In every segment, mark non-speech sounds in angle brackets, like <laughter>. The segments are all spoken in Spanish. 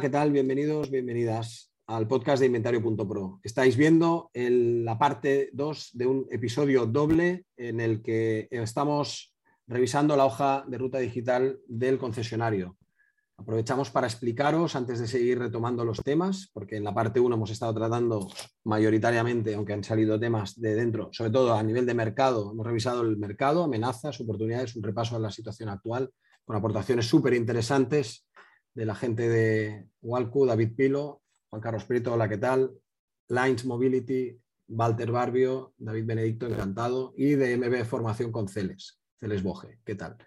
¿Qué tal? Bienvenidos, bienvenidas al podcast de Inventario.pro. Estáis viendo la parte 2 de un episodio doble en el que estamos revisando la hoja de ruta digital del concesionario. Aprovechamos para explicaros, antes de seguir retomando los temas, porque en la parte 1 hemos estado tratando mayoritariamente, aunque han salido temas de dentro, sobre todo a nivel de mercado, hemos revisado el mercado, amenazas, oportunidades, un repaso a la situación actual, con aportaciones súper interesantes de la gente de Walcu, David Pilo, Juan Carlos Prieto, hola, ¿qué tal? Lines Mobility, Walter Barbio, David Benedicto, encantado, y de MB Formación con Celes, Celes Boje, ¿qué tal?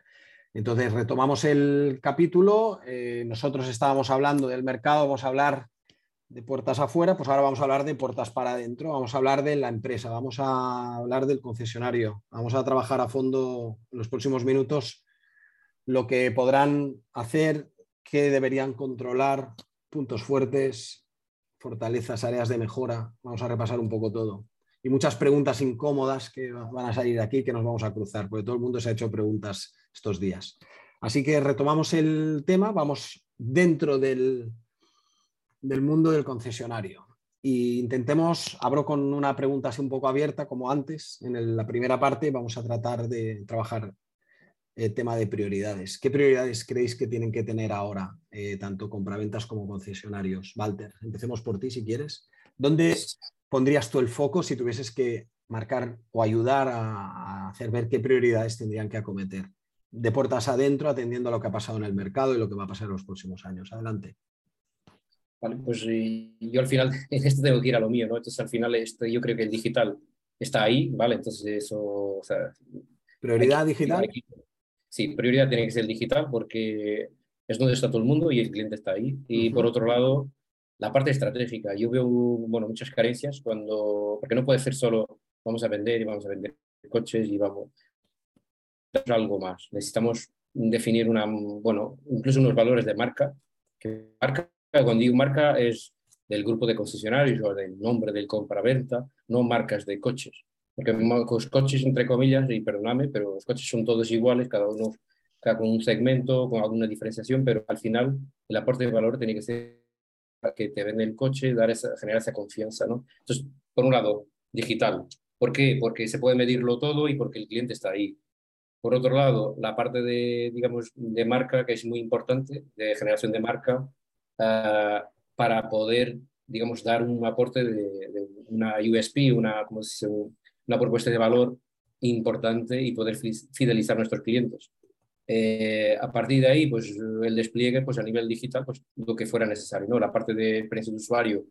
Entonces, retomamos el capítulo. Eh, nosotros estábamos hablando del mercado, vamos a hablar de puertas afuera, pues ahora vamos a hablar de puertas para adentro, vamos a hablar de la empresa, vamos a hablar del concesionario, vamos a trabajar a fondo en los próximos minutos lo que podrán hacer qué deberían controlar, puntos fuertes, fortalezas, áreas de mejora. Vamos a repasar un poco todo. Y muchas preguntas incómodas que van a salir aquí que nos vamos a cruzar, porque todo el mundo se ha hecho preguntas estos días. Así que retomamos el tema, vamos dentro del, del mundo del concesionario. Y intentemos, abro con una pregunta así un poco abierta, como antes, en la primera parte vamos a tratar de trabajar eh, tema de prioridades. ¿Qué prioridades creéis que tienen que tener ahora, eh, tanto compraventas como concesionarios? Walter, empecemos por ti si quieres. ¿Dónde pondrías tú el foco si tuvieses que marcar o ayudar a, hacer ver qué prioridades tendrían que acometer? De puertas adentro, atendiendo a lo que ha pasado en el mercado y lo que va a pasar en los próximos años. Adelante. Vale, pues yo al final, <laughs> en esto tengo que ir a lo mío, ¿no? Entonces al final este, yo creo que el digital está ahí, ¿vale? Entonces eso... ¿Prioridad digital? Sí, prioridad tiene que ser digital porque es donde está todo el mundo y el cliente está ahí. Y por otro lado, la parte estratégica. Yo veo bueno, muchas carencias cuando, porque no puede ser solo vamos a vender y vamos a vender coches y vamos a algo más. Necesitamos definir una, bueno, incluso unos valores de marca. Que marca, cuando digo marca es del grupo de concesionarios o del nombre del compra-venta, no marcas de coches porque los coches, entre comillas, y perdóname, pero los coches son todos iguales, cada uno cada con un segmento, con alguna diferenciación, pero al final el aporte de valor tiene que ser que te vende el coche, dar esa, generar esa confianza, ¿no? Entonces, por un lado, digital. ¿Por qué? Porque se puede medirlo todo y porque el cliente está ahí. Por otro lado, la parte de, digamos, de marca, que es muy importante, de generación de marca, uh, para poder, digamos, dar un aporte de, de una USP, una, como se dice, una propuesta de valor importante y poder fidelizar a nuestros clientes. Eh, a partir de ahí, pues el despliegue pues, a nivel digital, pues lo que fuera necesario, ¿no? La parte de experiencia de usuario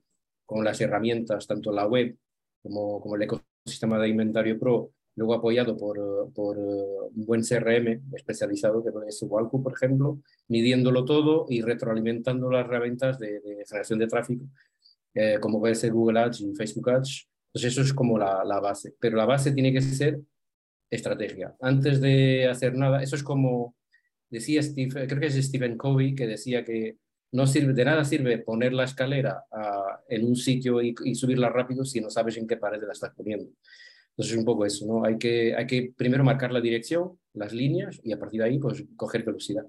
con las herramientas, tanto la web como, como el ecosistema de Inventario Pro, luego apoyado por, por un buen CRM especializado, que es Walku, por ejemplo, midiéndolo todo y retroalimentando las herramientas de, generación de tráfico, eh, como puede ser Google Ads y Facebook Ads, entonces eso es como la, la, base, pero la base tiene que ser estrategia. Antes de hacer nada, eso es como decía Steve, creo que es Stephen Covey que decía que no sirve, de nada sirve poner la escalera a, en un sitio y, y, subirla rápido si no sabes en qué pared la estás poniendo. Entonces es un poco eso, ¿no? Hay que, hay que primero marcar la dirección, las líneas y a partir de ahí pues coger velocidad.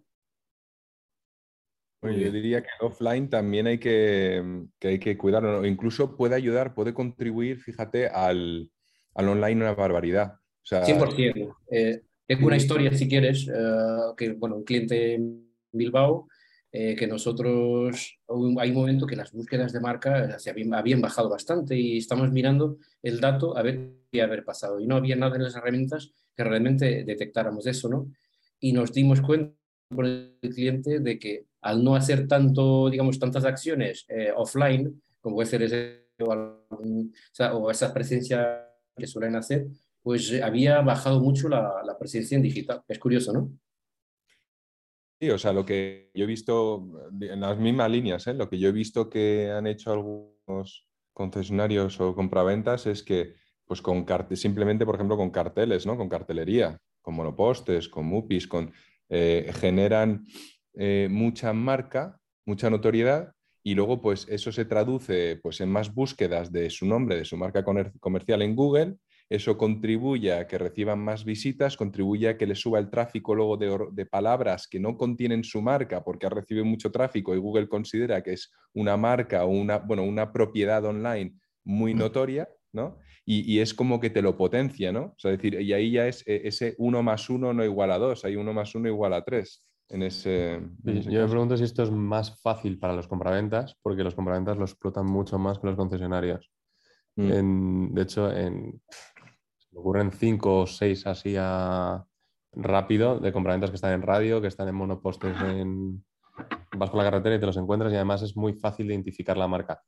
Yo diría que offline también hay que, que hay que cuidarlo. Incluso puede ayudar, puede contribuir, fíjate, al, al online una barbaridad. O sea, 100%. Eh, tengo una historia, si quieres, eh, que, bueno, un cliente en Bilbao, eh, que nosotros, hay un momento que las búsquedas de marca se habían, habían, bajado bastante y estamos mirando el dato a ver qué haber pasado. Y no había nada en las herramientas que realmente detectáramos eso, ¿no? Y nos dimos cuenta con el cliente de que al no hacer tanto, digamos, tantas acciones eh, offline, como puede ser ese, o, algún, o, sea, o, esa presencia que suelen hacer, pues había bajado mucho la, la, presencia en digital. Es curioso, ¿no? Sí, o sea, lo que yo he visto en las mismas líneas, ¿eh? lo que yo he visto que han hecho algunos concesionarios o compraventas es que, pues con simplemente, por ejemplo, con carteles, ¿no? Con cartelería, con monopostes, con MUPIs, con, eh, generan eh, mucha marca, mucha notoriedad y luego pues eso se traduce pues en más búsquedas de su nombre, de su marca comercial en Google eso contribuye a que reciban más visitas, contribuye a que les suba el tráfico luego de, palabras que no contienen su marca porque ha recibido mucho tráfico y Google considera que es una marca o una, bueno, una propiedad online muy mm. notoria, ¿no? Y, es como que te lo potencia, ¿no? O sea, decir, y ahí ya es e, ese 1 más 1 no igual a 2, hay 1 más 1 igual a 3. En ese, Yo me pregunto si esto es más fácil para los compraventas, porque los compraventas lo explotan mucho más que los concesionarios. Mm. de hecho, en, me ocurren cinco o seis así a rápido de compraventas que están en radio, que están en monopostes, en... vas por la carretera y te los encuentras y además es muy fácil de identificar la marca.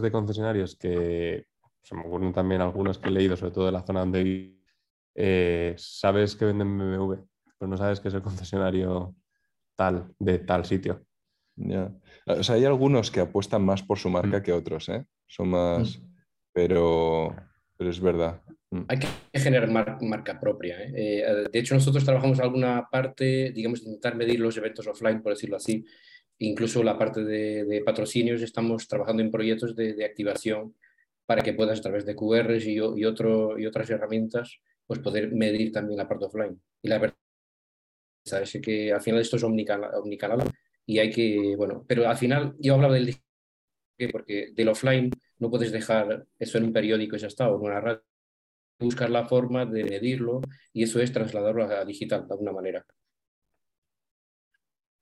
De concesionarios que se me ocurren también algunos que he leído, sobre todo de la zona donde eh, sabes que venden BMW, pero no sabes que es el concesionario tal, de tal sitio. O sea, hay algunos que apuestan más por su marca mm. que otros, ¿eh? Son más... Mm. Pero, pero es verdad. Mm. Hay que generar marca propia. ¿eh? Eh, de hecho, nosotros trabajamos alguna parte, digamos, intentar medir los eventos offline, por decirlo así. Incluso la parte de, patrocinios, estamos trabajando en proyectos de, activación para que puedas a través de QRs y, otro, y otras herramientas, pues poder medir también la parte offline. Y la verdad es que al final esto es omnicanal, y hay que, bueno, pero al final yo hablaba del porque del offline no puedes dejar eso en un periódico y ya está, o en una radio. Buscar la forma de medirlo y eso es trasladarlo a digital de alguna manera.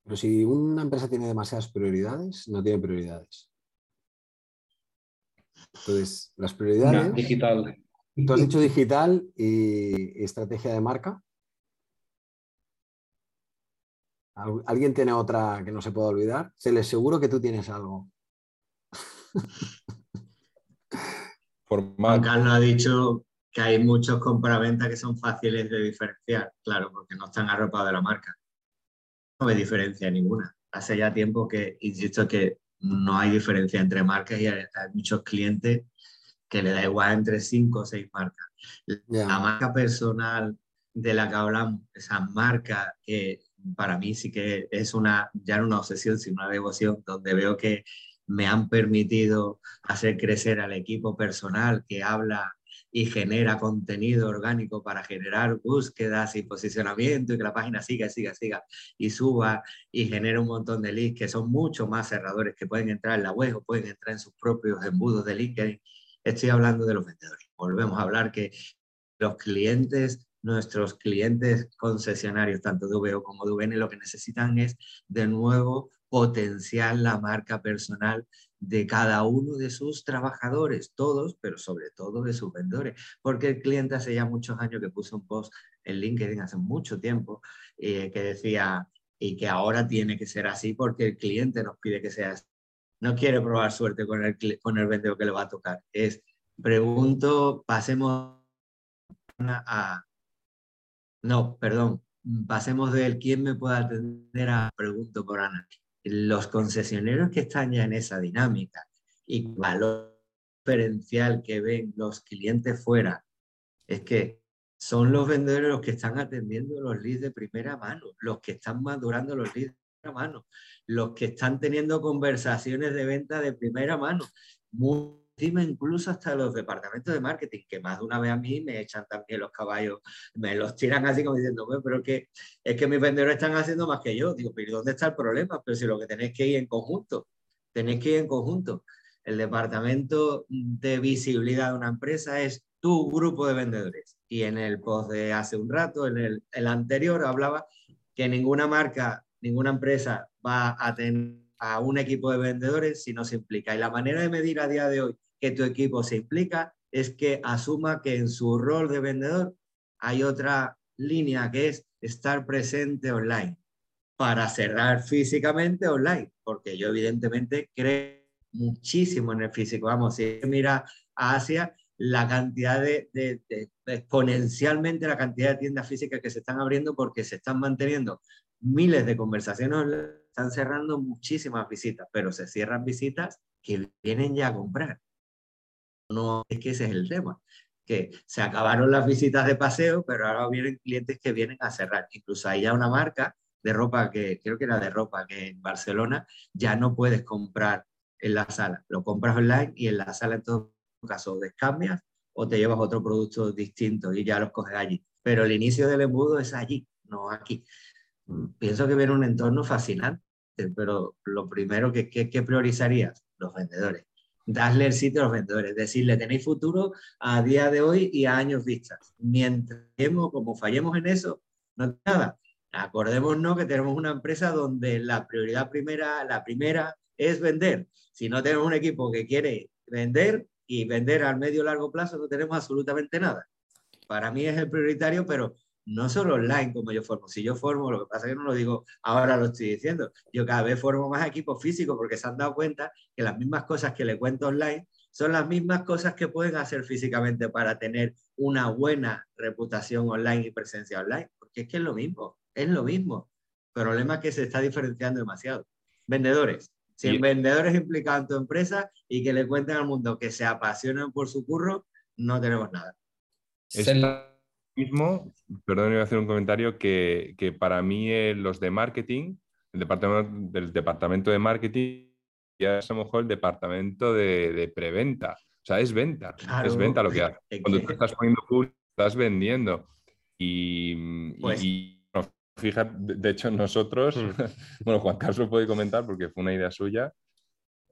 Pero si una empresa tiene demasiadas prioridades, no tiene prioridades. Entonces, las prioridades. digital. Tú has dicho digital y estrategia de marca. ¿Alguien tiene otra que no se pueda olvidar? Se les seguro que tú tienes algo. <laughs> Juan Carlos ha dicho que hay muchos compraventas que son fáciles de diferenciar, claro, porque no están arropados de la marca. No hay diferencia ninguna. Hace ya tiempo que insisto que no hay diferencia entre marcas y hay, muchos clientes que le da igual entre cinco o seis marcas. La marca personal de la que hablamos, esa marca que para mí sí que es una, ya no una obsesión, sino una devoción, donde veo que me han permitido hacer crecer al equipo personal que habla y genera contenido orgánico para generar búsquedas y posicionamiento y que la página siga, siga, siga y suba y genera un montón de leads que son mucho más cerradores que pueden entrar en la web o pueden entrar en sus propios embudos de LinkedIn. Estoy hablando de los vendedores. Volvemos a hablar que los clientes nuestros clientes concesionarios, tanto de VO como de VN, lo que necesitan es de nuevo potenciar la marca personal de cada uno de sus trabajadores, todos, pero sobre todo de sus vendedores, porque el cliente hace ya muchos años que puso un post en LinkedIn, hace mucho tiempo, eh, que decía, y que ahora tiene que ser así porque el cliente nos pide que sea así. No quiere probar suerte con el, con el vendedor que le va a tocar. Es, pregunto, pasemos a... No, perdón, pasemos del quién me puede atender a pregunto por Ana los concesionarios que están ya en esa dinámica y valor diferencial que ven los clientes fuera es que son los vendedores los que están atendiendo los leads de primera mano, los que están madurando los leads de primera mano, los que están teniendo conversaciones de venta de primera mano incluso hasta los departamentos de marketing, que más de una vez a mí me echan también los caballos, me los tiran así como diciendo, pero que es que mis vendedores están haciendo más que yo. Digo, pero ¿dónde está el problema? Pero si lo que tenéis que ir en conjunto, tenéis que ir en conjunto. El departamento de visibilidad de una empresa es tu grupo de vendedores. Y en el post de hace un rato, en el, el anterior, hablaba que ninguna marca, ninguna empresa va a tener a un equipo de vendedores si no se implica. Y la manera de medir a día de hoy que tu equipo se implica es que asuma que en su rol de vendedor hay otra línea que es estar presente online para cerrar físicamente online, porque yo evidentemente creo muchísimo en el físico. Vamos, si mira a Asia, la cantidad de, exponencialmente la cantidad de tiendas físicas que se están abriendo porque se están manteniendo miles de conversaciones, están cerrando muchísimas visitas, pero se cierran visitas que vienen ya a comprar. No es que ese es el tema, que se acabaron las visitas de paseo, pero ahora vienen clientes que vienen a cerrar. Incluso hay ya una marca de ropa que creo que era de ropa que en Barcelona ya no puedes comprar en la sala, lo compras online y en la sala en todo caso descambias o te llevas otro producto distinto y ya los coges allí. Pero el inicio del embudo es allí, no aquí. Mm, pienso que viene un entorno fascinante, pero lo primero que, que, priorizarías, los vendedores. Darle el sitio a los vendedores, decirle, tenéis futuro a día de hoy y a años vistas. Mientras como fallemos en eso, no nada. Acordémonos que tenemos una empresa donde la prioridad primera, la primera es vender. Si no tenemos un equipo que quiere vender y vender al medio largo plazo, no tenemos absolutamente nada. Para mí es el prioritario, pero no solo online como yo formo. Si yo formo, lo que pasa es que no lo digo ahora, lo estoy diciendo. Yo cada vez formo más equipos físicos porque se han dado cuenta que las mismas cosas que le cuento online son las mismas cosas que pueden hacer físicamente para tener una buena reputación online y presencia online. Porque es que es lo mismo, es lo mismo. El problema es que se está diferenciando demasiado. Vendedores. Si vendedores implicados en tu empresa y que le cuenten al mundo que se apasionan por su curro, no tenemos nada mismo, perdón, iba a hacer un comentario que, que para mí eh, los de marketing, el departamento, del departamento de marketing, ya es a lo mejor el departamento de, de preventa. O sea, es venta, es venta lo que hace. <laughs> Cuando tú estás poniendo público, estás vendiendo. Y, pues fíjate, de hecho nosotros, mm. <laughs> bueno, Juan Carlos puede comentar porque fue una idea suya,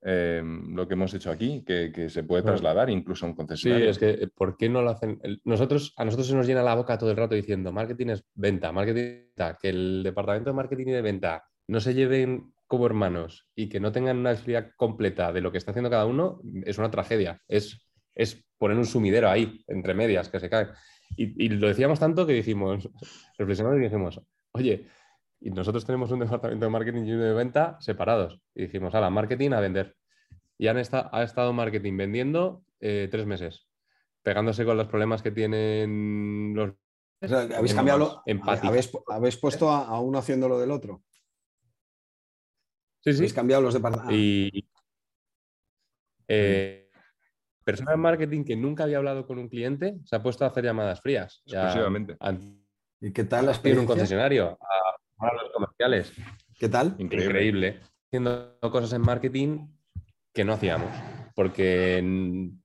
Em, lo que hemos hecho aquí, que, se puede trasladar incluso a un concesionario. Sí, es que ¿por qué no lo hacen? Nosotros, a nosotros se nos llena la boca todo el rato diciendo marketing es venta, marketing que el departamento de marketing y de venta no se lleven como hermanos y que no tengan una visibilidad completa de lo que está haciendo cada uno, es una tragedia. Es, es poner un sumidero ahí, entre medias, que se cae. Y, lo decíamos tanto que dijimos, reflexionamos y dijimos, oye, y nosotros tenemos un departamento de marketing y uno de venta separados. Y dijimos, la marketing a vender. Y han ha estado marketing vendiendo eh, tres meses, pegándose con los problemas que tienen los... ¿Habéis cambiado? ¿Habéis, puesto a, uno haciendo lo del otro? Sí, sí. ¿Habéis cambiado los departamentos? Y... Eh, persona de marketing que nunca había hablado con un cliente se ha puesto a hacer llamadas frías. Exclusivamente. ¿Y qué tal las En un concesionario los comerciales. ¿Qué tal? Increíble. Haciendo cosas en marketing que no hacíamos, porque,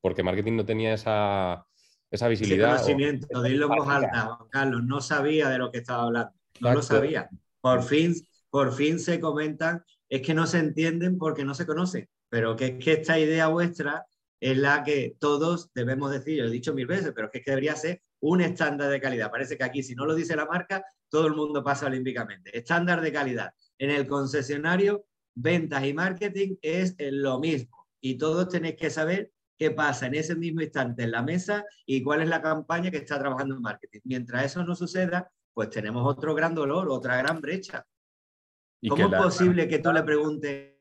porque marketing no tenía esa, esa visibilidad. Ese conocimiento, de en voz alta, Carlos, no sabía de lo que estaba hablando, no lo sabía. Por fin, por fin se comentan, es que no se entienden porque no se conocen, pero que es que esta idea vuestra es la que todos debemos decir, yo he dicho mil veces, pero es que debería ser un estándar de calidad. Parece que aquí, si no lo dice la marca, todo el mundo pasa olímpicamente. Estándar de calidad. En el concesionario, ventas y marketing es lo mismo. Y todos tenéis que saber qué pasa en ese mismo instante en la mesa y cuál es la campaña que está trabajando en marketing. Mientras eso no suceda, pues tenemos otro gran dolor, otra gran brecha. ¿Cómo es posible que tú le preguntes,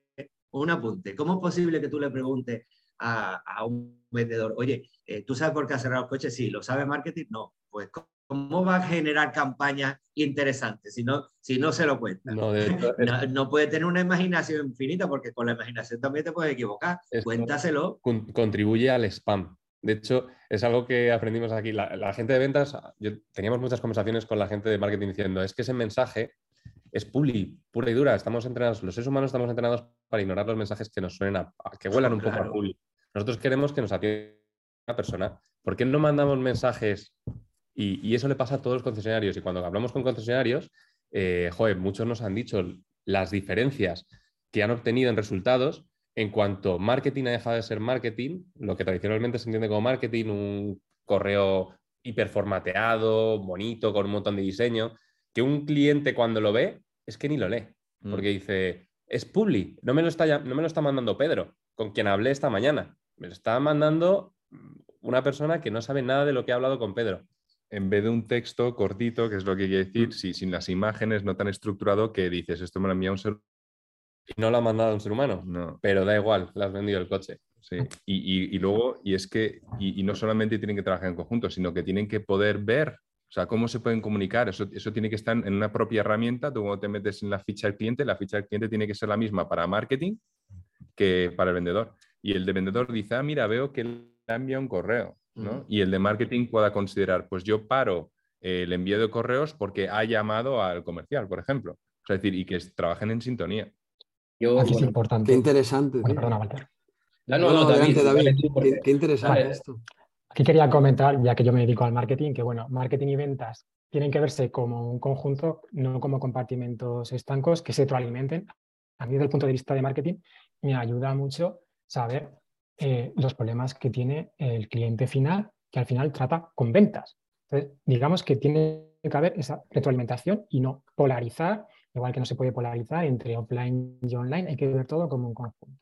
un apunte, cómo es posible que tú le preguntes a, un vendedor, oye, eh, ¿tú sabes por qué ha cerrado el coche? Sí, ¿lo sabe marketing? No. Pues, ¿cómo va a generar campañas interesantes si no, si no se lo cuenta? <laughs> No, puede tener una imaginación infinita porque con la imaginación también te puedes equivocar. Cuéntaselo. contribuye al spam. De hecho, es algo que aprendimos aquí. La, gente de ventas, yo, teníamos muchas conversaciones con la gente de marketing diciendo, es que ese mensaje es publi, pura y dura. Estamos entrenados, los seres humanos estamos entrenados para ignorar los mensajes que nos suenen a, que huelan un poco a publi. Nosotros queremos que nos atienda una persona. ¿Por qué no mandamos mensajes? Y, eso le pasa a todos los concesionarios. Y cuando hablamos con concesionarios, eh, joder, muchos nos han dicho las diferencias que han obtenido en resultados en cuanto marketing ha dejado de ser marketing, lo que tradicionalmente se entiende como marketing, un correo hiperformateado, bonito, con un montón de diseño, que un cliente cuando lo ve es que ni lo lee, mm. porque dice, es Publi, no me, lo está, no me lo está mandando Pedro, con quien hablé esta mañana, me lo está mandando una persona que no sabe nada de lo que ha hablado con Pedro. En vez de un texto cortito, que es lo que quiere decir, mm. sin las imágenes, no tan estructurado, que dices, esto me lo envía un ser y no lo ha mandado un ser humano, no. pero da igual, le has vendido el coche. Sí, y, luego, y es que, y, no solamente tienen que trabajar en conjunto, sino que tienen que poder ver o sea, ¿cómo se pueden comunicar? Eso, eso tiene que estar en una propia herramienta. Tú cuando te metes en la ficha del cliente, la ficha del cliente tiene que ser la misma para marketing que para el vendedor. Y el de vendedor dice, ah, mira, veo que le envía un correo, ¿no? Y el de marketing pueda considerar, pues yo paro el envío de correos porque ha llamado al comercial, por ejemplo. es decir, y que trabajen en sintonía. Yo, Aquí es importante. Qué interesante. perdona, Walter. No, no, no, David, qué, interesante esto. Aquí quería comentar, ya que yo me dedico al marketing, que bueno, marketing y ventas tienen que verse como un conjunto, no como compartimentos estancos que se retroalimenten. A mí, desde el punto de vista de marketing, me ayuda mucho saber eh, los problemas que tiene el cliente final, que al final trata con ventas. Entonces, digamos que tiene que haber esa retroalimentación y no polarizar, igual que no se puede polarizar entre offline y online, hay que ver todo como un conjunto.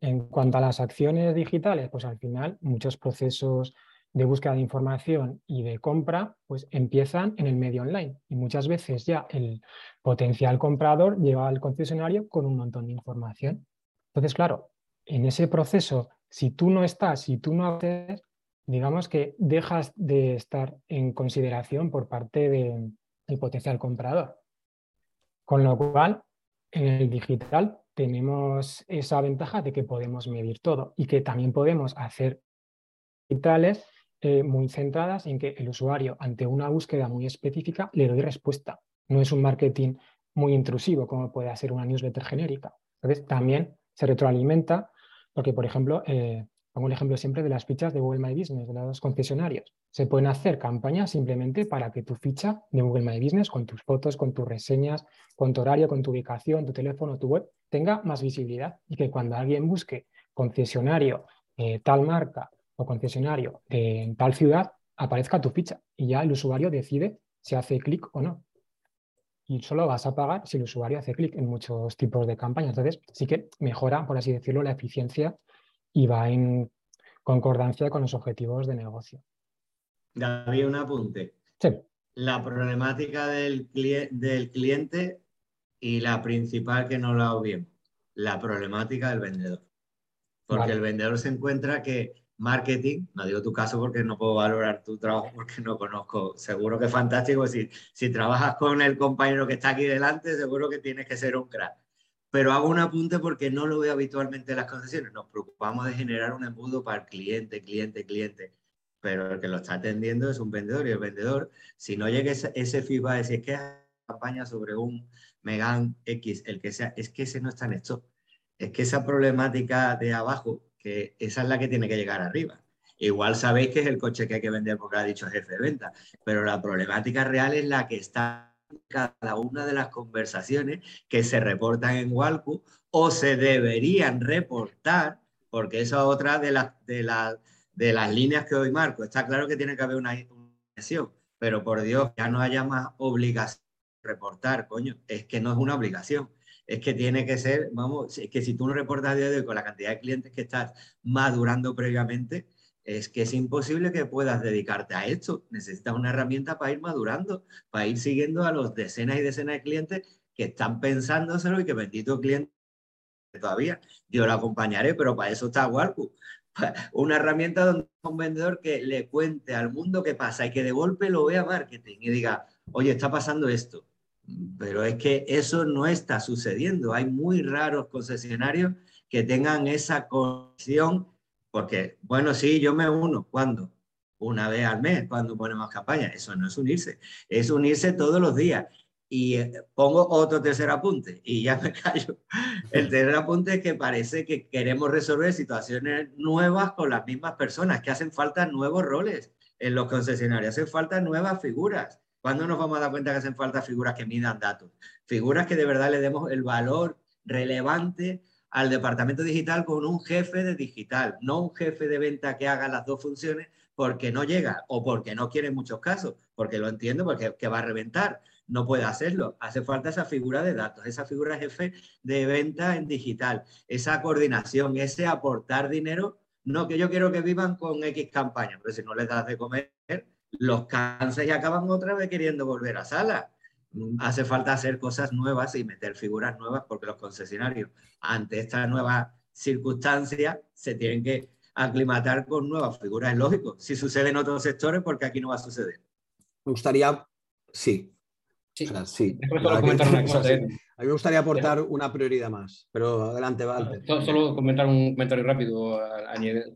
En cuanto a las acciones digitales, pues al final muchos procesos de búsqueda de información y de compra, pues empiezan en el medio online. Y muchas veces ya el potencial comprador lleva al concesionario con un montón de información. Entonces, claro, en ese proceso, si tú no estás, si tú no haces, digamos que dejas de estar en consideración por parte del potencial comprador. Con lo cual, en el digital tenemos esa ventaja de que podemos medir todo y que también podemos hacer digitales eh, muy centradas en que el usuario ante una búsqueda muy específica le doy respuesta. No es un marketing muy intrusivo como puede ser una newsletter genérica. Entonces también se retroalimenta porque, por ejemplo, eh, pongo el ejemplo siempre de las fichas de Google My Business, de los concesionarios. Se pueden hacer campañas simplemente para que tu ficha de Google My Business, con tus fotos, con tus reseñas, con tu horario, con tu ubicación, tu teléfono, tu web, tenga más visibilidad y que cuando alguien busque concesionario eh, tal marca o concesionario de tal ciudad, aparezca tu ficha y ya el usuario decide si hace clic o no. Y solo vas a pagar si el usuario hace clic en muchos tipos de campañas. Entonces, sí que mejora, por así decirlo, la eficiencia y va en concordancia con los objetivos de negocio. David, un apunte. Sí. La problemática del, del cliente y la principal que no la hago bien, la problemática del vendedor. Porque el vendedor se encuentra que marketing, no digo tu caso porque no puedo valorar tu trabajo porque no conozco, seguro que es fantástico, si, si trabajas con el compañero que está aquí delante, seguro que tienes que ser un crack pero hago un apunte porque no lo veo habitualmente en las concesiones. Nos preocupamos de generar un embudo para el cliente, cliente, cliente, pero el que lo está atendiendo es un vendedor y el vendedor, si no llega ese, ese feedback, si es que es campaña sobre un Megan X, el que sea, es que ese no está en esto. Es que esa problemática de abajo, que esa es la que tiene que llegar arriba. Igual sabéis que es el coche que hay que vender porque ha dicho jefe de venta, pero la problemática real es la que está cada una de las conversaciones que se reportan en Walcu o se deberían reportar, porque esa es otra de las, de, de las líneas que hoy marco. Está claro que tiene que haber una intención, pero por Dios, ya no haya más obligación de reportar, coño, es que no es una obligación. Es que tiene que ser, vamos, es que si tú no reportas de hoy con la cantidad de clientes que estás madurando previamente, es que es imposible que puedas dedicarte a esto. Necesitas una herramienta para ir madurando, para ir siguiendo a los decenas y decenas de clientes que están pensándoselo y que bendito cliente todavía. Yo lo acompañaré, pero para eso está Warpu. <laughs> Una herramienta donde un vendedor que le cuente al mundo qué pasa y que de golpe lo vea marketing y diga, oye, está pasando esto. Pero es que eso no está sucediendo. Hay muy raros concesionarios que tengan esa conexión porque, bueno, sí, yo me uno. ¿Cuándo? Una vez al mes, cuando ponemos campaña. Eso no es unirse, es unirse todos los días. Y eh, pongo otro tercer apunte y ya me <laughs> callo. El tercer apunte es que parece que queremos resolver situaciones nuevas con las mismas personas, que hacen falta nuevos roles en los concesionarios, hacen falta nuevas figuras. ¿Cuándo nos vamos a dar cuenta que hacen falta figuras que midan datos? Figuras que de verdad le demos el valor relevante al departamento digital con un jefe de digital, no un jefe de venta que haga las dos funciones porque no llega o porque no quiere en muchos casos, porque lo entiendo, porque que va a reventar, no puede hacerlo. Hace falta esa figura de datos, esa figura jefe de venta en digital, esa coordinación, ese aportar dinero. No que yo quiero que vivan con X campaña, pero si no les das de comer, los cansas y acaban otra vez queriendo volver a sala hace falta hacer cosas nuevas y meter figuras nuevas porque los concesionarios ante esta nueva circunstancia se tienen que aclimatar con nuevas figuras. Es lógico, si sucede en otros sectores, porque aquí no va a suceder. Me gustaría, sí. Sí, O sea, sí. Solo comentar una cosa. A mí me gustaría aportar una prioridad más, pero adelante, Walter. Solo, comentar un comentario rápido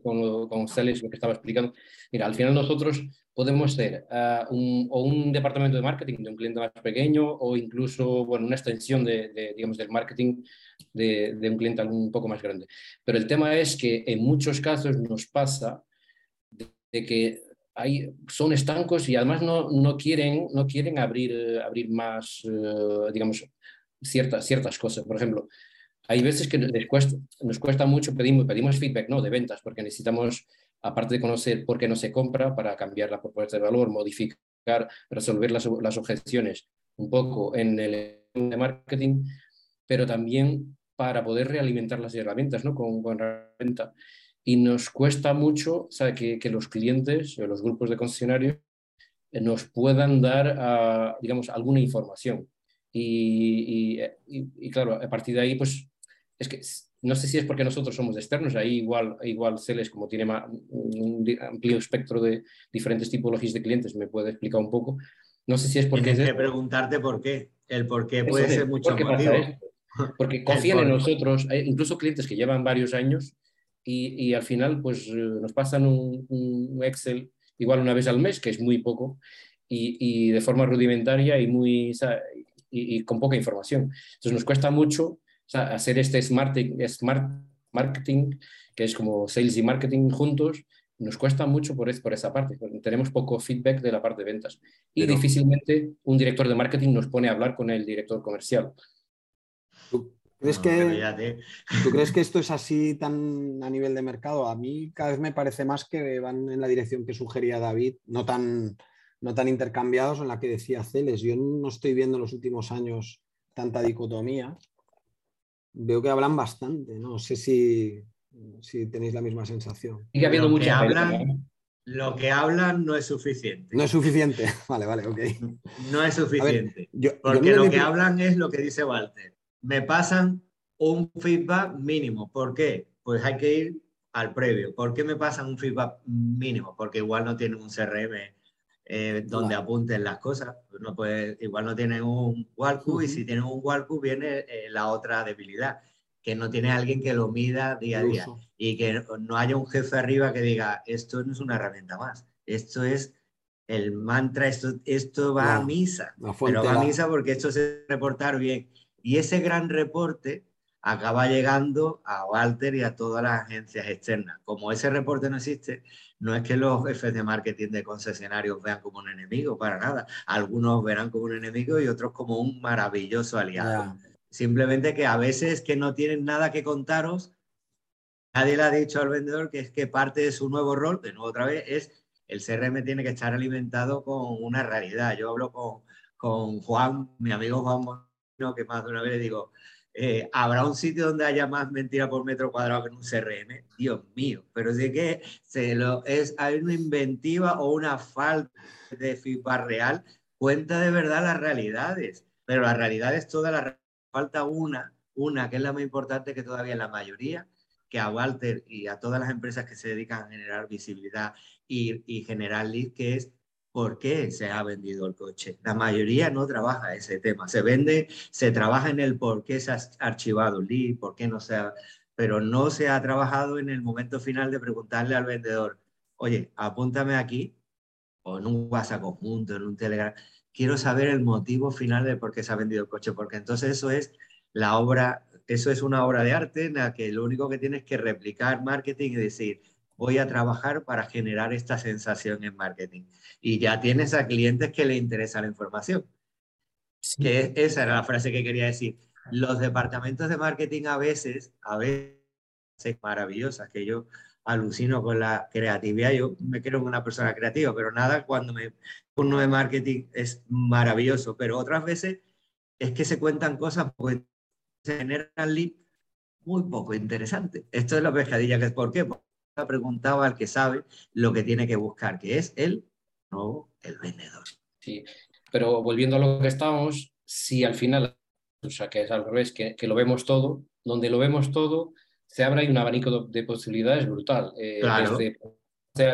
con, lo- con Celes, lo que estaba explicando. Mira, al final nosotros podemos ser ah, un, o un departamento de marketing de un cliente más pequeño o incluso bueno, una extensión de, de, digamos, del marketing de, de un cliente un poco más grande. Pero el tema es que en muchos casos nos pasa de, de que hay, son estancos y además no, no quieren, no quieren abrir, abrir más, eh, digamos, ciertas, ciertas cosas. Por ejemplo, hay veces que les cuesta, nos cuesta mucho, pedimos, pedimos feedback ¿no? de ventas, porque necesitamos, aparte de conocer por qué no se compra, para cambiar la propuesta de valor, modificar, resolver las, las objeciones un poco en el de marketing, pero también para poder realimentar las herramientas ¿no? con, con herramienta. Y nos cuesta mucho o que, que los clientes o los grupos de concesionarios eh, nos puedan dar, ah, digamos, alguna información. Y, y- y- y claro, a partir de ahí, pues es que no sé si es porque nosotros somos externos, ahí igual, igual Celes, como tiene ma- un amplio espectro de diferentes tipologías de clientes, me puede explicar un poco. No sé si es porque Tienes es que preguntarte por qué. El por qué puede de, ser mucho ¿por qué pasa motivo. esto? <laughs> Porque confían en nosotros, hay incluso clientes que llevan varios años y, y al final pues eh, nos pasan un, un Excel igual una vez al mes, que es muy poco, y, y de forma rudimentaria y, muy, y, y con poca información. Entonces nos cuesta mucho o sea, hacer este smart, smart marketing, que es como sales y marketing juntos, nos cuesta mucho por, es- por esa parte. porque Tenemos poco feedback de la parte de ventas. Y Pero- difícilmente un director de marketing nos pone a hablar con el director comercial. ¿Tú crees, No, que, ¿Tú crees que esto es así tan a nivel de mercado? A mí cada vez me parece más que van en la dirección que sugería David, no tan, no tan intercambiados en la que decía Celes. Yo no estoy viendo en los últimos años tanta dicotomía. Veo que hablan bastante, no sé si, si tenéis la misma sensación. Sigue habiendo Lo que mucha ¿no? Lo que hablan no es suficiente. No es suficiente. <laughs> Vale, vale, ok. No es suficiente. Yo- yo Porque lo que hablan es lo que dice Walter. Me pasan un feedback mínimo. ¿Por qué? Pues hay que ir al previo. ¿Por qué me pasan un feedback mínimo? Porque igual no tienen un CRM eh, donde Claro. apunten las cosas. No puede, igual no tienen un Walku y Ujú. si tienen un Walku viene eh, la otra debilidad, que no tiene alguien que lo mida día a día y que no haya un jefe arriba que diga, esto no es una herramienta más, esto es el mantra, esto, esto va a misa, pero va a misa porque esto se reportar bien. Y ese gran reporte acaba llegando a Walter y a todas las agencias externas. Como ese reporte no existe, no es que los jefes de marketing de concesionarios vean como un enemigo, para nada. Algunos verán como un enemigo y otros como un maravilloso aliado. Simplemente que a veces que no tienen nada que contaros, nadie le ha dicho al vendedor que es que parte de su nuevo rol, de nuevo otra vez, es el CRM tiene que estar alimentado con una realidad. Yo hablo con, con Juan, mi amigo Juan Molino, que más de una vez le digo, eh, ¿habrá un sitio donde haya más mentira por metro cuadrado que en un CRM? Dios mío, pero sí que es, hay una inventiva o una falta de feedback real, cuenta de verdad las realidades, pero las realidades todas las falta una, una que es la más importante que todavía la mayoría, que a Walter y a todas las empresas que se dedican a generar visibilidad y, y generar lead, que es por qué se ha vendido el coche. La mayoría no trabaja ese tema. Se vende, se trabaja en el por qué se ha archivado el lead, por qué no se ha, pero no se ha trabajado en el momento final de preguntarle al vendedor, oye, apúntame aquí, o en un WhatsApp conjunto, en un Telegram, quiero saber el motivo final de por qué se ha vendido el coche, porque entonces eso es la obra, eso es una obra de arte en la que lo único que tienes que replicar marketing y decir, voy a trabajar para generar esta sensación en marketing. Y ya tienes a clientes que le interesa la información. Que esa era la frase que quería decir. Los departamentos de marketing a veces, a veces maravillosas, que yo alucino con la creatividad. Yo me creo una persona creativa, pero nada, cuando me uno de marketing es maravilloso, pero otras veces es que se cuentan cosas porque se generan lead muy poco interesantes. Esto es la pescadilla, que es por qué. Porque preguntaba al que sabe lo que tiene que buscar, que es el, no el vendedor. Sí, pero volviendo a lo que estábamos, si al final, o sea, que es al revés, que, que lo vemos todo, donde lo vemos todo, se abre un abanico de, de posibilidades brutal. eh, Claro. Desde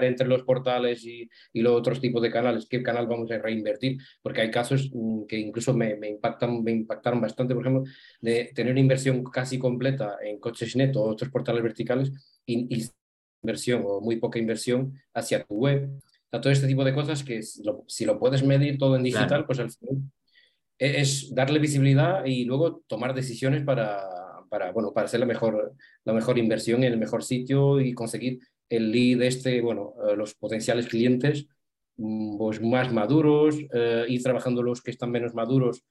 entre los portales y, y, los otros tipos de canales, qué canal vamos a reinvertir, porque hay casos mm, que incluso me, me, impactan, me impactaron bastante, por ejemplo, de tener inversión casi completa en coches neto o otros portales verticales y, y inversión o muy poca inversión hacia tu web. O todo este tipo de cosas que si lo, puedes medir todo en digital, pues al final e, es darle visibilidad y luego tomar decisiones para, para, bueno, para hacer la mejor, la mejor inversión en el mejor sitio y conseguir el lead este, bueno, eh, los potenciales clientes mm, pues más maduros, eh, ir trabajando los que están menos maduros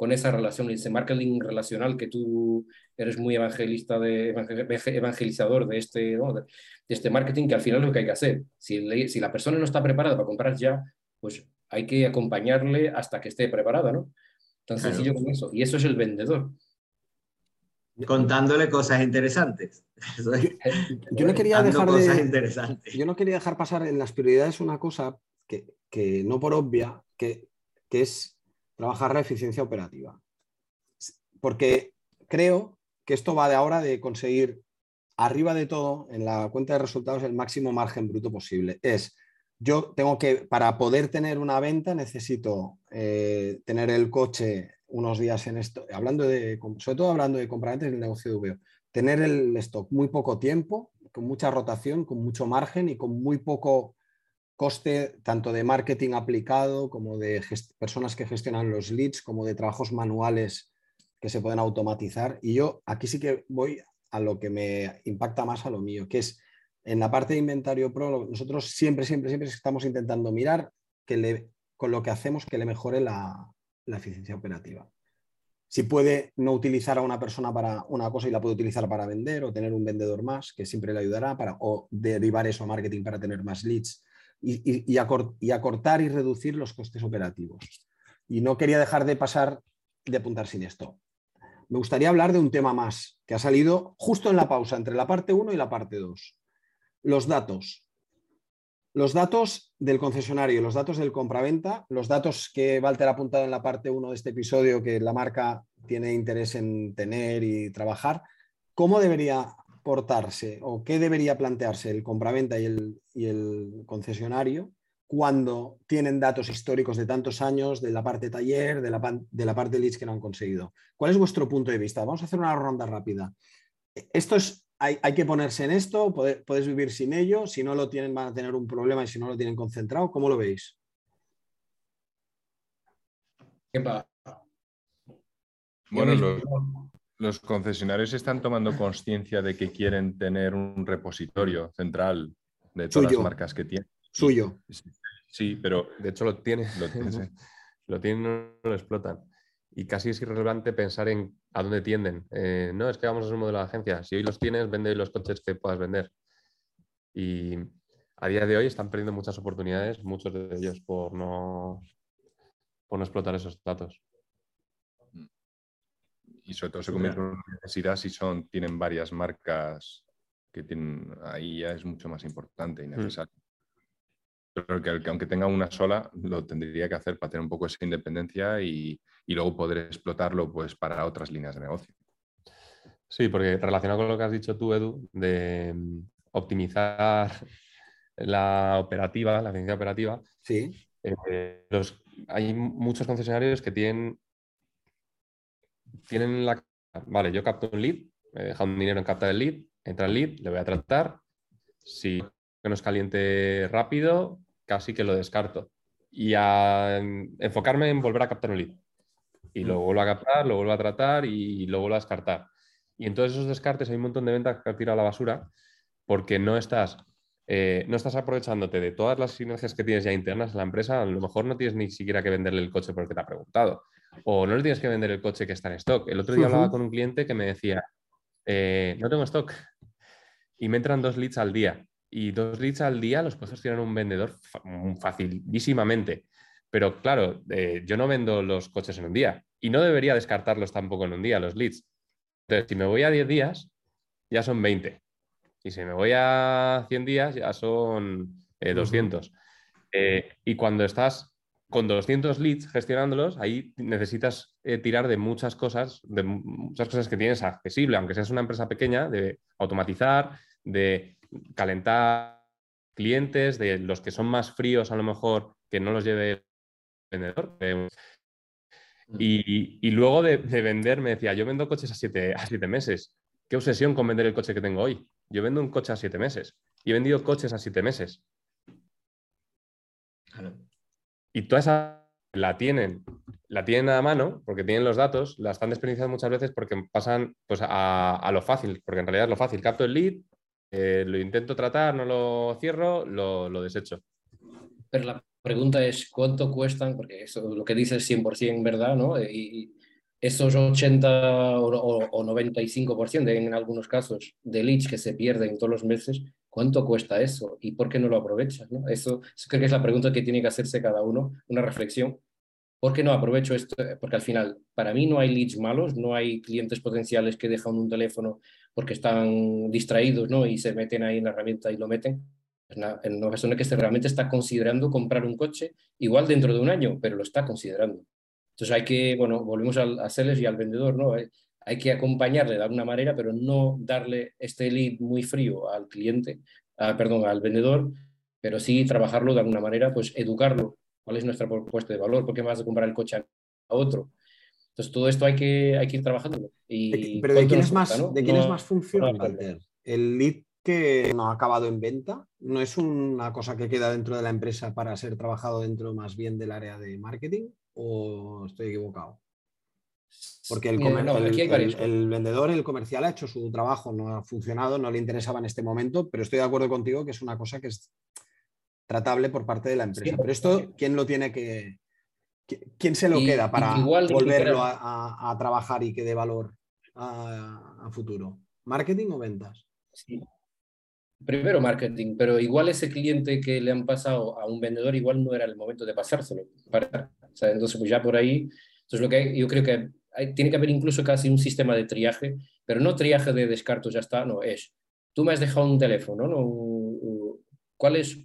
con esa relación, ese marketing relacional que tú eres muy evangelista de, evangelizador de este, de, este marketing, que al final es lo que hay que hacer. Si, si la persona no está preparada para comprar ya, pues hay que acompañarle hasta que esté preparada, ¿no? Tan sencillo como eso. Y eso es el vendedor. Contándole cosas interesantes. <laughs> <laughs> yo no quería dejar Yo no quería dejar pasar en las prioridades una cosa que, que no por obvia, que, que es trabajar la eficiencia operativa. Porque creo que esto va de ahora de conseguir arriba de todo en la cuenta de resultados el máximo margen bruto posible. Es, yo tengo que, para poder tener una venta, necesito eh, tener el coche unos días en esto, hablando de, sobre todo hablando de compraventes del negocio de VO, tener el stock muy poco tiempo, con mucha rotación, con mucho margen y con muy poco coste tanto de marketing aplicado como de personas que gestionan los leads, como de trabajos manuales que se pueden automatizar. Y yo aquí sí que voy a lo que me impacta más a lo mío, que es en la parte de inventario pro, nosotros siempre, siempre, siempre estamos intentando mirar que le, con lo que hacemos que le mejore la, eficiencia operativa. Si puede no utilizar a una persona para una cosa y la puede utilizar para vender o tener un vendedor más que siempre le ayudará para o derivar eso a marketing para tener más leads y, acortar y reducir los costes operativos. Y no quería dejar de pasar de apuntar sin esto. Me gustaría hablar de un tema más que ha salido justo en la pausa entre la parte 1 y la parte 2. Los datos. Los datos del concesionario, los datos del compraventa, los datos que Walter ha apuntado en la parte 1 de este episodio que la marca tiene interés en tener y trabajar, ¿cómo debería portarse o qué debería plantearse el compraventa y el, y el concesionario cuando tienen datos históricos de tantos años de la parte taller, de la, de la parte leads que no han conseguido. ¿Cuál es vuestro punto de vista? Vamos a hacer una ronda rápida. Esto es, hay, hay que ponerse en esto, puedes vivir sin ello, si no lo tienen van a tener un problema y si no lo tienen concentrado, ¿cómo lo veis? Bueno, lo, los concesionarios están tomando conciencia de que quieren tener un repositorio central de todas las marcas que tienen. Suyo. Sí, pero. De hecho, lo tienen. Lo tienen, <laughs> no lo explotan. Y casi es irrelevante pensar en a dónde tienden. Eh, no, es que vamos a ser un modelo de agencia. Si hoy los tienes, vende los coches que puedas vender. Y a día de hoy están perdiendo muchas oportunidades, muchos de ellos por no, por no explotar esos datos y sobre todo se convierte en una necesidad si son, tienen varias marcas que tienen, ahí ya es mucho más importante y mm. necesario. Pero que, aunque tenga una sola, lo tendría que hacer para tener un poco esa independencia y, y luego poder explotarlo pues, para otras líneas de negocio. Sí, porque relacionado con lo que has dicho tú, Edu, de mm, optimizar la operativa, la eficiencia operativa, sí. Eh, los, hay muchos concesionarios que tienen tienen la... Vale, yo capto un lead, he dejado un dinero en captar el lead, entra el lead, le voy a tratar. Si no es caliente rápido, casi que lo descarto. Y a enfocarme en volver a captar un lead. Y lo vuelvo a captar, lo vuelvo a tratar y lo vuelvo a descartar. Y en todos esos descartes hay un montón de ventas que has tirado a la basura porque no estás, eh, no estás aprovechándote de todas las sinergias que tienes ya internas en la empresa. A lo mejor no tienes ni siquiera que venderle el coche porque te ha preguntado o no le tienes que vender el coche que está en stock. El otro día hablaba con un cliente que me decía, eh, no tengo stock y me entran dos leads al día. Y dos leads al día los puedes gestionar un vendedor facilísimamente. Pero claro, eh, yo no vendo los coches en un día y no debería descartarlos tampoco en un día, los leads. Entonces, si me voy a 10 días, ya son 20. Y si me voy a 100 días, ya son 200. Eh, y cuando estás con 200 leads gestionándolos, ahí necesitas eh, tirar de muchas cosas, de muchas cosas que tienes accesible, aunque seas una empresa pequeña, de automatizar, de calentar clientes, de los que son más fríos a lo mejor, que no los lleve el vendedor. Mm. Y, luego de, vender, me decía, yo vendo coches a siete, a siete meses. Qué obsesión con vender el coche que tengo hoy. Yo vendo un coche a siete meses. Y he vendido coches a siete meses. Y toda esa la tienen, la tienen a mano porque tienen los datos, la están desperdiciando muchas veces porque pasan pues, a, lo fácil, porque en realidad es lo fácil. Capto el lead, eh, lo intento tratar, no lo cierro, lo, lo, desecho. Pero la pregunta es cuánto cuestan, porque eso lo que dice es 100% verdad, ¿no? Y, esos 80 o, 95% en algunos casos de leads que se pierden todos los meses, ¿cuánto cuesta eso? ¿Y por qué no lo aprovechas? Eso, creo que es la pregunta que tiene que hacerse cada uno, una reflexión. ¿Por qué no aprovecho esto? Porque al final, para mí no hay leads malos, no hay clientes potenciales que dejan un teléfono porque están distraídos ¿no? y se meten ahí en la herramienta y lo meten. En una persona que realmente está considerando comprar un coche, igual dentro de un año, pero lo está considerando. Entonces hay que, bueno, volvemos al, a Celes y al vendedor, ¿no? Hay, hay, que acompañarle de alguna manera, pero no darle este lead muy frío al cliente, perdón, al vendedor, pero sí trabajarlo de alguna manera, pues educarlo. ¿Cuál es nuestra propuesta de valor? ¿Por qué vas a comprar el coche a otro? Entonces todo esto hay que, hay que ir trabajando. Y pero ¿de quién, es más, ¿de quién es más funcional, ¿El lead que no ha acabado en venta? ¿No es una cosa que queda dentro de la empresa para ser trabajado dentro más bien del área de marketing? O estoy equivocado? Porque el, el, vendedor, el comercial ha hecho su trabajo, no ha funcionado, no le interesaba en este momento, pero estoy de acuerdo contigo que es una cosa que es tratable por parte de la empresa. pero esto, ¿quién lo tiene que... ¿Quién se lo queda para volverlo a, trabajar y que dé valor a, futuro? ¿Marketing o ventas? Sí. Primero marketing, pero igual ese cliente que le han pasado a un vendedor, igual no era el momento de pasárselo. Para, entonces, pues ya por ahí, entonces lo que yo creo que tiene que haber incluso casi un sistema de triaje, pero no triaje de descartos, ya está, no, es, tú me has dejado un teléfono, ¿no? ¿Cuál es?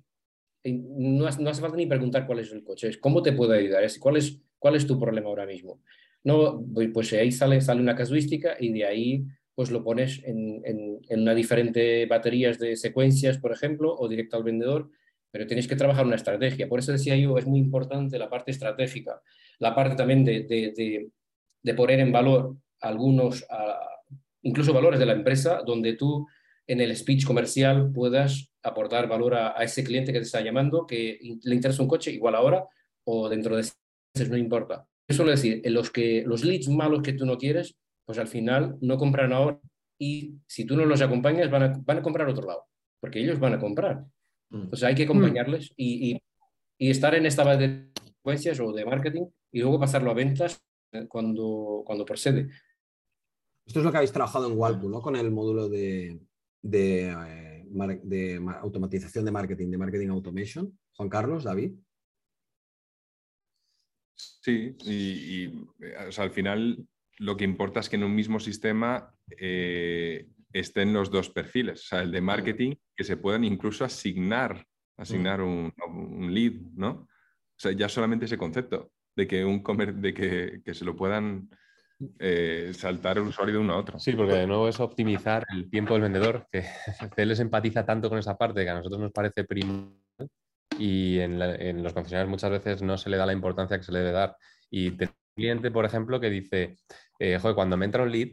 No, no hace falta ni preguntar cuál es el coche, es cómo te puedo ayudar, es cuál es, cuál es tu problema ahora mismo. No, pues ahí sale, sale una casuística y de ahí pues lo pones en, en, en una diferente baterías de secuencias, por ejemplo, o directo al vendedor, pero tienes que trabajar una estrategia. Por eso decía yo, es muy importante la parte estratégica, la parte también de, de, poner en valor algunos, incluso valores de la empresa, donde tú en el speech comercial puedas aportar valor a, ese cliente que te está llamando, que le interesa un coche igual ahora o dentro de meses, no importa. Eso es decir, los, que, los leads malos que tú no quieres, pues al final no compran ahora y si tú no los acompañas van a, van a comprar otro lado, porque ellos van a comprar. Mm. Entonces hay que mm. acompañarles y, estar en esta base de secuencias o de marketing y luego pasarlo a ventas cuando, cuando procede. Esto es lo que habéis trabajado en Walpo, ¿no? Con el módulo de, de, eh, automatización de marketing, de marketing automation. Juan Carlos, David. Sí, y, al final lo que importa es que en un mismo sistema eh, estén los dos perfiles, o sea, el de marketing, que se puedan incluso asignar, asignar un, lead, ¿no? O sea, ya solamente ese concepto de que, un comer de que, se lo puedan eh, saltar el usuario de uno a otro. Sí, porque de nuevo es optimizar el tiempo del vendedor, que <laughs> él les empatiza tanto con esa parte que a nosotros nos parece primordial y en, los concesionarios muchas veces no se le da la importancia que se le debe dar. Y un cliente, por ejemplo, que dice, eh, joder, cuando me entra un lead,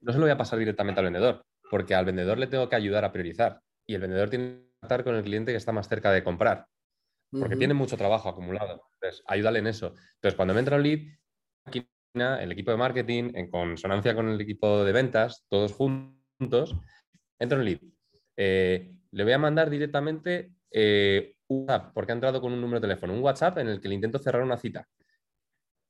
no se lo voy a pasar directamente al vendedor, porque al vendedor le tengo que ayudar a priorizar y el vendedor tiene que tratar con el cliente que está más cerca de comprar, porque tiene mucho trabajo acumulado. Entonces, ayúdale en eso. Entonces, cuando me entra un lead, el equipo de marketing, en consonancia con el equipo de ventas, todos juntos, entra un lead. Eh, le voy a mandar directamente eh, un WhatsApp, porque ha entrado con un número de teléfono, un WhatsApp en el que le intento cerrar una cita.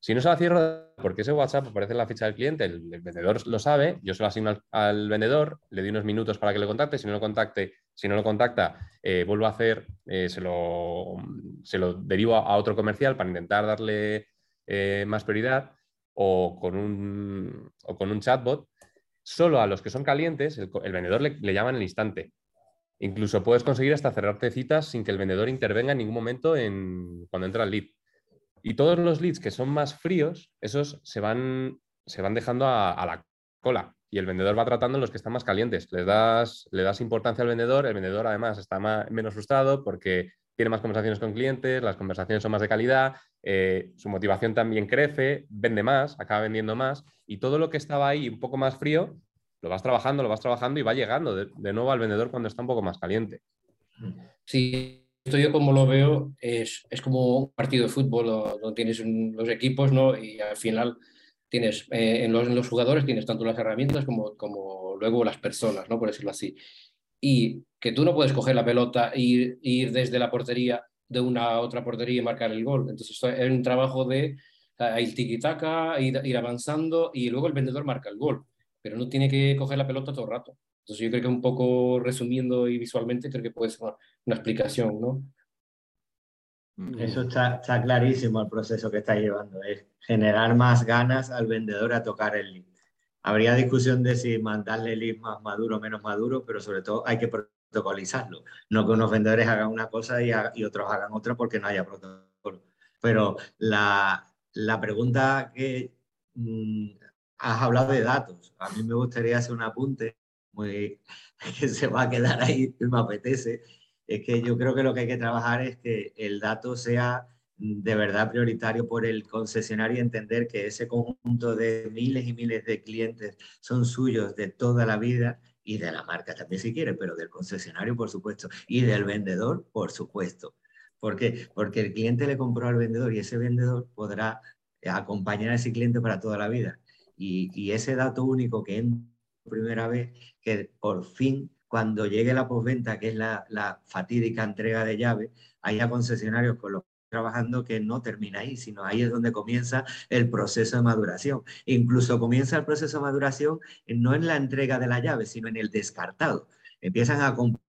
Si no se la cierro, porque ese WhatsApp aparece en la ficha del cliente, el, vendedor lo sabe, yo se lo asigno al, vendedor, le doy unos minutos para que le contacte, si no lo contacte, si no lo contacta, eh, vuelvo a hacer, eh, se, lo, lo, derivo a, otro comercial para intentar darle eh, más prioridad o con, un, chatbot. Solo a los que son calientes, el, vendedor le, llama en el instante. Incluso puedes conseguir hasta cerrarte citas sin que el vendedor intervenga en ningún momento en, cuando entra el lead. Y todos los leads que son más fríos, esos se van, se van dejando a, la cola y el vendedor va tratando los que están más calientes. Le das, le das importancia al vendedor, el vendedor además está menos frustrado porque tiene más conversaciones con clientes, las conversaciones son más de calidad, eh, su motivación también crece, vende más, acaba vendiendo más y todo lo que estaba ahí un poco más frío, lo vas trabajando, lo vas trabajando y va llegando de, nuevo al vendedor cuando está un poco más caliente. Sí, esto yo como lo veo es, es como un partido de fútbol donde tienes los equipos ¿no? y al final tienes eh, en, los, los, jugadores tienes tanto las herramientas como, como luego las personas, ¿no? por decirlo así. Y que tú no puedes coger la pelota e ir, ir desde la portería de una a otra portería y marcar el gol. Entonces es un trabajo de ir tiki-taka, ir, ir, avanzando y luego el vendedor marca el gol, pero no tiene que coger la pelota todo el rato. Entonces yo creo que un poco resumiendo y visualmente creo que puede ser una explicación, ¿no? Eso está, está, clarísimo el proceso que está llevando, es generar más ganas al vendedor a tocar el lead. Habría discusión de si mandarle el lead más maduro o menos maduro, pero sobre todo hay que protocolizarlo. No que unos vendedores hagan una cosa y, y otros hagan otra porque no haya protocolo. Pero la, la pregunta que mm, has hablado de datos. A mí me gustaría hacer un apunte muy, <laughs> que se va a quedar ahí, me apetece, es que yo creo que lo que hay que trabajar es que el dato sea de verdad prioritario por el concesionario y entender que ese conjunto de miles y miles de clientes son suyos de toda la vida y de la marca también si quiere, pero del concesionario por supuesto y del vendedor por supuesto. ¿Por qué? Porque el cliente le compró al vendedor y ese vendedor podrá acompañar a ese cliente para toda la vida. Y, y ese dato único que en primera vez, que por fin cuando llegue la postventa, que es la, fatídica entrega de llave, haya concesionarios con los trabajando que no termina ahí, sino ahí es donde comienza el proceso de maduración. Incluso comienza el proceso de maduración no en la entrega de la llave, sino en el descartado. Empiezan a comprar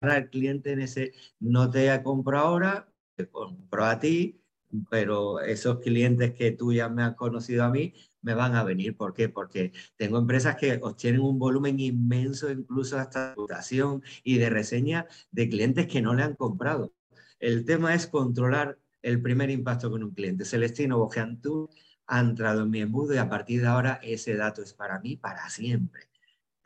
al cliente en ese, no te compro ahora, te compro a ti, pero esos clientes que tú ya me has conocido a mí, me van a venir. ¿Por qué? Porque tengo empresas que obtienen un volumen inmenso, incluso hasta de reputación y de reseña de clientes que no le han comprado. El tema es controlar el primer impacto con un cliente. Celestino Bojeantú ha entrado en mi embudo y a partir de ahora ese dato es para mí para siempre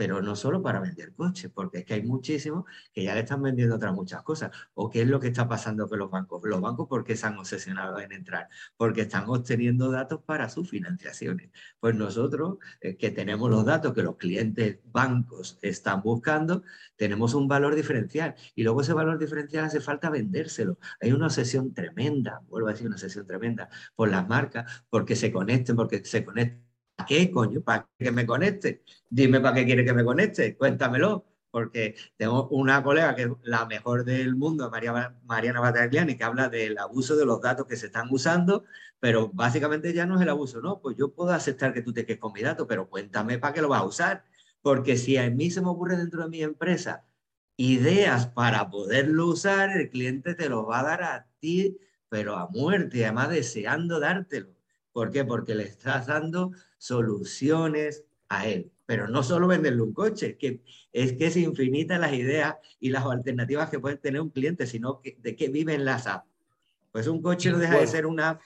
pero no solo para vender coches, porque es que hay muchísimos que ya le están vendiendo otras muchas cosas. ¿O qué es lo que está pasando con los bancos? Los bancos, ¿por qué se han obsesionado en entrar? Porque están obteniendo datos para sus financiaciones. Pues nosotros, eh, que tenemos los datos que los clientes bancos están buscando, tenemos un valor diferencial. Y luego ese valor diferencial hace falta vendérselo. Hay una obsesión tremenda, vuelvo a decir, una obsesión tremenda por las marcas, porque se conecten, porque se conecten ¿Para qué, coño? ¿Para que me conecte? Dime para qué quiere que me conecte, cuéntamelo. Porque tengo una colega que es la mejor del mundo, María, Mariana Batagliani, que habla del abuso de los datos que se están usando, pero básicamente ya no es el abuso, ¿no? Pues yo puedo aceptar que tú te quedes con mi dato, pero cuéntame para qué lo vas a usar. Porque si a mí se me ocurre dentro de mi empresa ideas para poderlo usar, el cliente te lo va a dar a ti, pero a muerte, además deseando dártelo. ¿Por qué? Porque le estás dando soluciones a él. Pero no solo venderle un coche, que es que es infinita las ideas y las alternativas que puede tener un cliente, sino que, de qué viven las apps. Pues un coche no deja de ser una app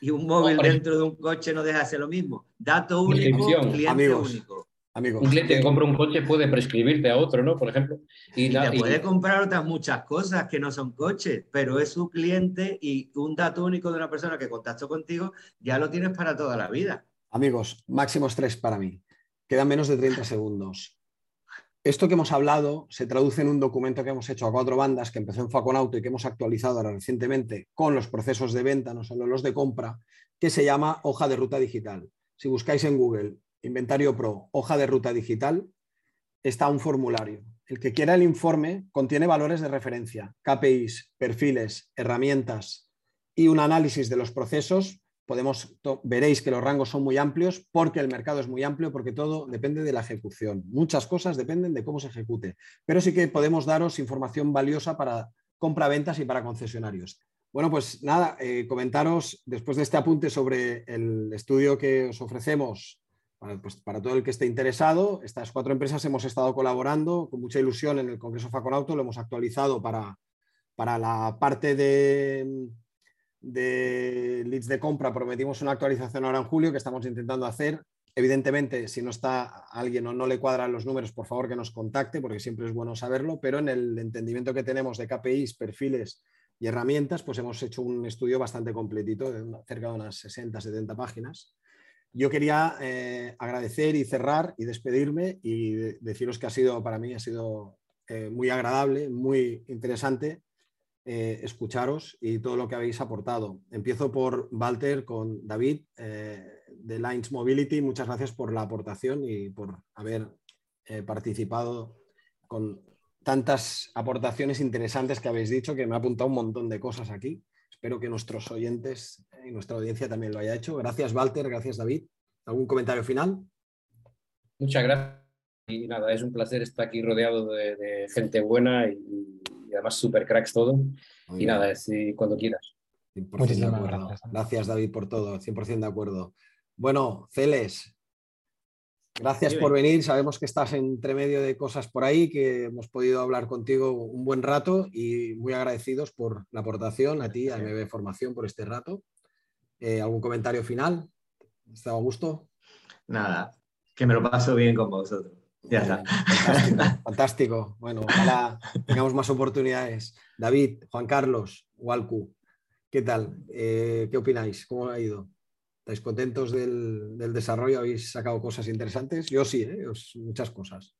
y un móvil dentro de un coche no deja de ser lo mismo. Dato único, cliente único. Un cliente que compra un coche puede prescribirte a otro, ¿no? Por ejemplo. Y, te puede comprar otras muchas cosas que no son coches, pero es su cliente y un dato único de una persona que contactó contigo ya lo tienes para toda la vida. Amigos, máximos tres para mí. Quedan menos de 30 segundos. Esto que hemos hablado se traduce en un documento que hemos hecho a cuatro bandas, que empezó en Faconauto y que hemos actualizado ahora recientemente con los procesos de venta, no solo los de compra, que se llama Hoja de Ruta Digital. Si buscáis en Google Inventario Pro, hoja de ruta digital, está un formulario. El que quiera el informe contiene valores de referencia, KPIs, perfiles, herramientas y un análisis de los procesos. Podemos, veréis que los rangos son muy amplios porque el mercado es muy amplio, porque todo depende de la ejecución. Muchas cosas dependen de cómo se ejecute, pero sí que podemos daros información valiosa para compra-ventas y para concesionarios. Bueno, pues nada, eh, comentaros después de este apunte sobre el estudio que os ofrecemos pues, para todo el que esté interesado, estas cuatro empresas hemos estado colaborando con mucha ilusión en el Congreso Faconauto, lo hemos actualizado para, para la parte de, de leads de compra. Prometimos una actualización ahora en julio que estamos intentando hacer evidentemente, si no está alguien o no le cuadran los números, por favor que nos contacte, porque siempre es bueno saberlo, pero en el entendimiento que tenemos de KPIs, perfiles y herramientas, pues hemos hecho un estudio bastante completito, de cerca de unas 60, 70 páginas. Yo quería eh, agradecer y cerrar y despedirme y deciros que ha sido, para mí, ha sido eh, muy agradable, muy interesante eh, escucharos y todo lo que habéis aportado. Empiezo por Walter con David de Lines Mobility. Muchas gracias por la aportación y por haber participado con tantas aportaciones interesantes que habéis dicho, que me ha apuntado un montón de cosas aquí. Espero que nuestros oyentes y nuestra audiencia también lo haya hecho. Gracias, Walter. Gracias, David. ¿Algún comentario final? Muchas gracias. Y nada, es un placer estar aquí rodeado de, gente buena y, además super cracks todo. y nada, si, cuando quieras. Gracias. gracias, David, por todo. 100% de acuerdo. Bueno, Celes, Gracias por venir. Sabemos que estás entre medio de cosas por ahí, que hemos podido hablar contigo un buen rato y muy agradecidos por la aportación a ti, a MB Formación, por este rato. Eh, ¿Algún comentario final? ¿Estaba a gusto? Nada, que me lo paso bien con vosotros. Ya está. Fantástico, fantástico. Bueno, ojalá tengamos más oportunidades. David, Juan Carlos, Walcu, ¿qué tal? Eh, ¿Qué opináis? ¿Cómo ha ido? ¿Estáis contentos del, desarrollo? ¿Habéis sacado cosas interesantes? Yo sí, ¿eh? muchas cosas.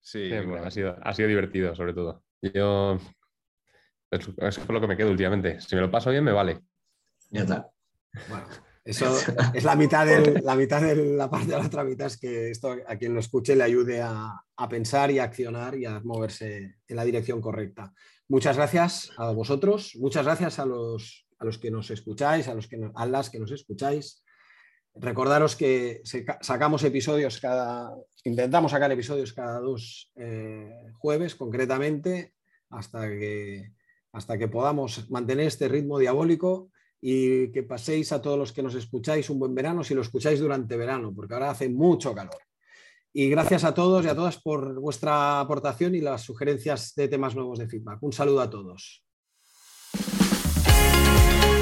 Sí, ha, sido, ha sido divertido, sobre todo. Yo es, por lo que me quedo últimamente. Si me lo paso bien, me vale. Ya está. Bueno, eso <laughs> es la mitad, de la mitad de la parte de la otra mitad, es que esto a quien lo escuche le ayude a, a pensar y a accionar y a moverse en la dirección correcta. Muchas gracias a vosotros, muchas gracias a los a los que nos escucháis, a, los que a las que nos escucháis. Recordaros que sacamos episodios cada, intentamos sacar episodios cada dos eh, jueves concretamente, hasta que, hasta que podamos mantener este ritmo diabólico y que paséis a todos los que nos escucháis un buen verano, si lo escucháis durante verano, porque ahora hace mucho calor. Y gracias a todos y a todas por vuestra aportación y las sugerencias de temas nuevos de feedback. Un saludo a todos.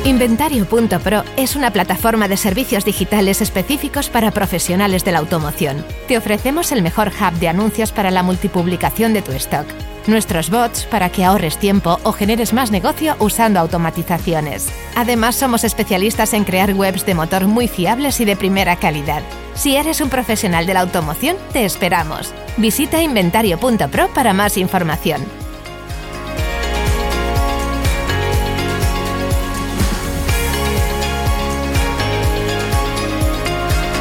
Inventario.pro es una plataforma de servicios digitales específicos para profesionales de la automoción. Te ofrecemos el mejor hub de anuncios para la multipublicación de tu stock. Nuestros bots para que ahorres tiempo o generes más negocio usando automatizaciones. Además, somos especialistas en crear webs de motor muy fiables y de primera calidad. Si eres un profesional de la automoción, te esperamos. Visita inventario.pro para más información.